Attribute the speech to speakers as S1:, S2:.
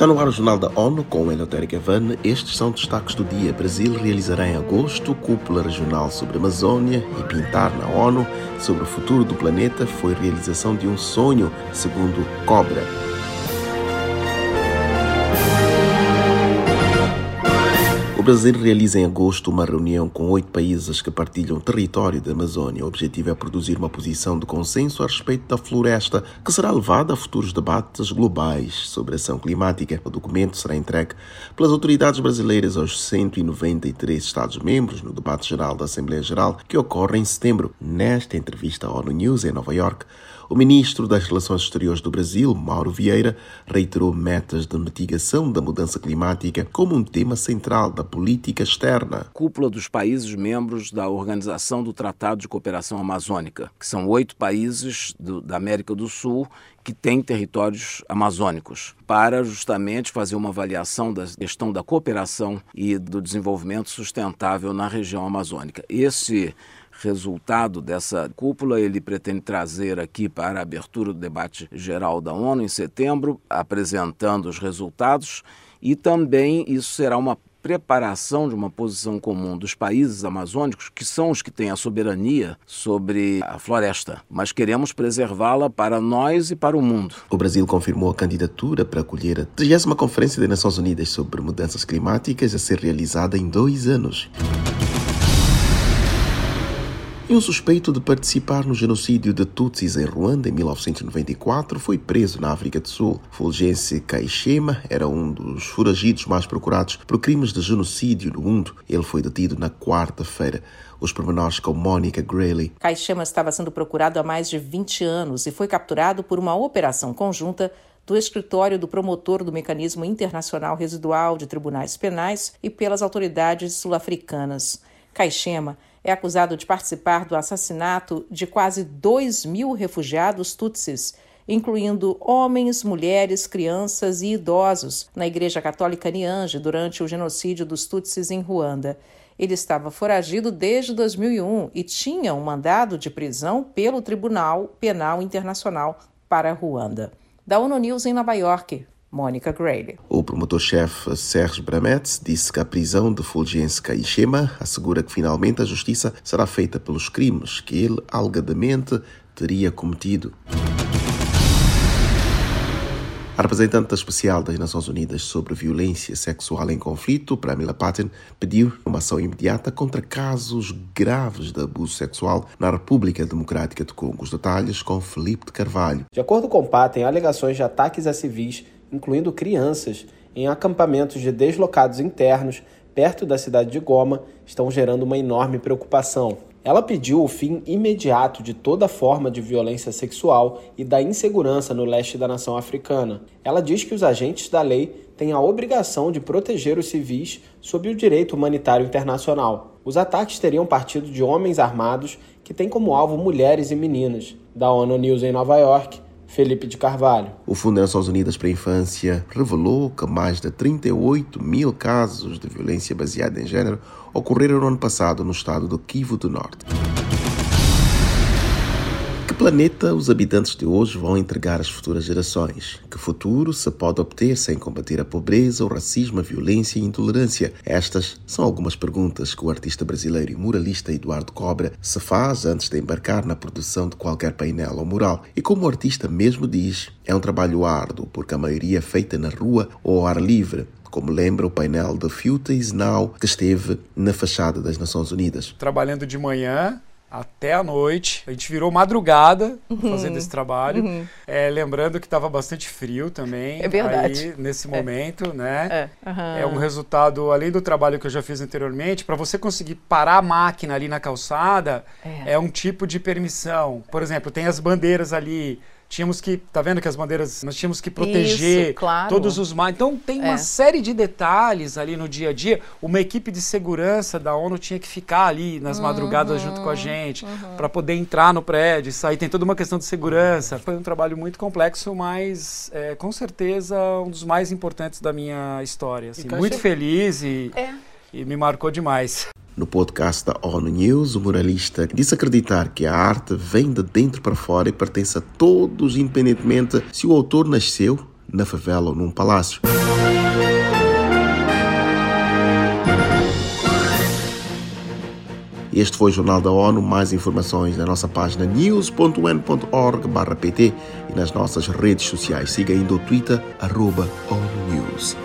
S1: Está no ar o Jornal da ONU com o Eleutério Gavan. Estes são destaques do dia. Brasil realizará em agosto cúpula regional sobre a Amazônia e pintar na ONU sobre o futuro do planeta foi realização de um sonho, segundo Cobra. O Brasil realiza em agosto uma reunião com oito países que partilham território da Amazônia. O objetivo é produzir uma posição de consenso a respeito da floresta, que será levada a futuros debates globais sobre ação climática. O documento será entregue pelas autoridades brasileiras aos 193 Estados-membros no debate geral da Assembleia Geral, que ocorre em setembro. Nesta entrevista à ONU News em Nova York, o ministro das Relações Exteriores do Brasil, Mauro Vieira, reiterou metas de mitigação da mudança climática como um tema central da política externa.
S2: Cúpula dos países membros da Organização do Tratado de Cooperação Amazônica, que são oito países do, da América do Sul que têm territórios amazônicos, para justamente fazer uma avaliação da questão da cooperação e do desenvolvimento sustentável na região amazônica. Esse resultado dessa cúpula, ele pretende trazer aqui para a abertura do debate geral da ONU em setembro, apresentando os resultados e também isso será uma preparação de uma posição comum dos países amazônicos, que são os que têm a soberania sobre a floresta, mas queremos preservá-la para nós e para o mundo.
S1: O Brasil confirmou a candidatura para acolher a 30 Conferência das Nações Unidas sobre Mudanças Climáticas a ser realizada em dois anos. E um suspeito de participar no genocídio de Tutsis em Ruanda em 1994 foi preso na África do Sul. Fulgence Kaishema era um dos foragidos mais procurados por crimes de genocídio no mundo. Ele foi detido na quarta-feira. Os pormenores com Monica Grayley.
S3: Kaishema estava sendo procurado há mais de 20 anos e foi capturado por uma operação conjunta do escritório do promotor do Mecanismo Internacional Residual de Tribunais Penais e pelas autoridades sul-africanas. Kaishema é acusado de participar do assassinato de quase 2 mil refugiados tutsis, incluindo homens, mulheres, crianças e idosos, na Igreja Católica Niange durante o genocídio dos tutsis em Ruanda. Ele estava foragido desde 2001 e tinha um mandado de prisão pelo Tribunal Penal Internacional para Ruanda. Da ONU News em Nova York, Mônica Grayley.
S1: O promotor-chefe Serge Bramets disse que a prisão de Fulgence Kaishema assegura que finalmente a justiça será feita pelos crimes que ele alegadamente teria cometido. A representante especial das Nações Unidas sobre violência sexual em conflito, Pramila Patten, pediu uma ação imediata contra casos graves de abuso sexual na República Democrática do Congo. Os detalhes com Felipe de Carvalho.
S4: De acordo com Patten, alegações de ataques a civis incluindo crianças, em acampamentos de deslocados internos perto da cidade de Goma, estão gerando uma enorme preocupação. Ela pediu o fim imediato de toda forma de violência sexual e da insegurança no leste da nação africana. Ela diz que os agentes da lei têm a obrigação de proteger os civis sob o direito humanitário internacional. Os ataques teriam partido de homens armados que têm como alvo mulheres e meninas. Da ONU News em Nova York, Felipe de Carvalho.
S1: O Fundo das Nações Unidas para a Infância revelou que mais de 38 mil casos de violência baseada em género ocorreram no ano passado no estado do Kivu do Norte planeta os habitantes de hoje vão entregar às futuras gerações? Que futuro se pode obter sem combater a pobreza, o racismo, a violência e a intolerância? Estas são algumas perguntas que o artista brasileiro e muralista Eduardo Cobra se faz antes de embarcar na produção de qualquer painel ou mural. E como o artista mesmo diz, é um trabalho árduo, porque a maioria é feita na rua ou ao ar livre como lembra o painel The Future is Now, que esteve na fachada das Nações Unidas.
S5: Trabalhando de manhã, até a noite. A gente virou madrugada uhum. fazendo esse trabalho. Uhum. É, lembrando que estava bastante frio também.
S3: É verdade.
S5: Aí, nesse é. momento, né? É. Uhum. é um resultado, além do trabalho que eu já fiz anteriormente, para você conseguir parar a máquina ali na calçada, é. é um tipo de permissão. Por exemplo, tem as bandeiras ali tínhamos que, tá vendo que as bandeiras, nós tínhamos que proteger
S3: Isso, claro.
S5: todos os mares. Então tem uma é. série de detalhes ali no dia a dia. Uma equipe de segurança da ONU tinha que ficar ali nas uhum, madrugadas junto com a gente uhum. para poder entrar no prédio, sair. Tem toda uma questão de segurança. Foi um trabalho muito complexo, mas é, com certeza um dos mais importantes da minha história. Assim, muito feliz e, é e me marcou demais.
S1: No podcast da ONU News, o muralista disse acreditar que a arte vem de dentro para fora e pertence a todos, independentemente se o autor nasceu na favela ou num palácio. Este foi o Jornal da ONU. Mais informações na nossa página news.un.org/pt e nas nossas redes sociais. Siga ainda o Twitter, ONU News.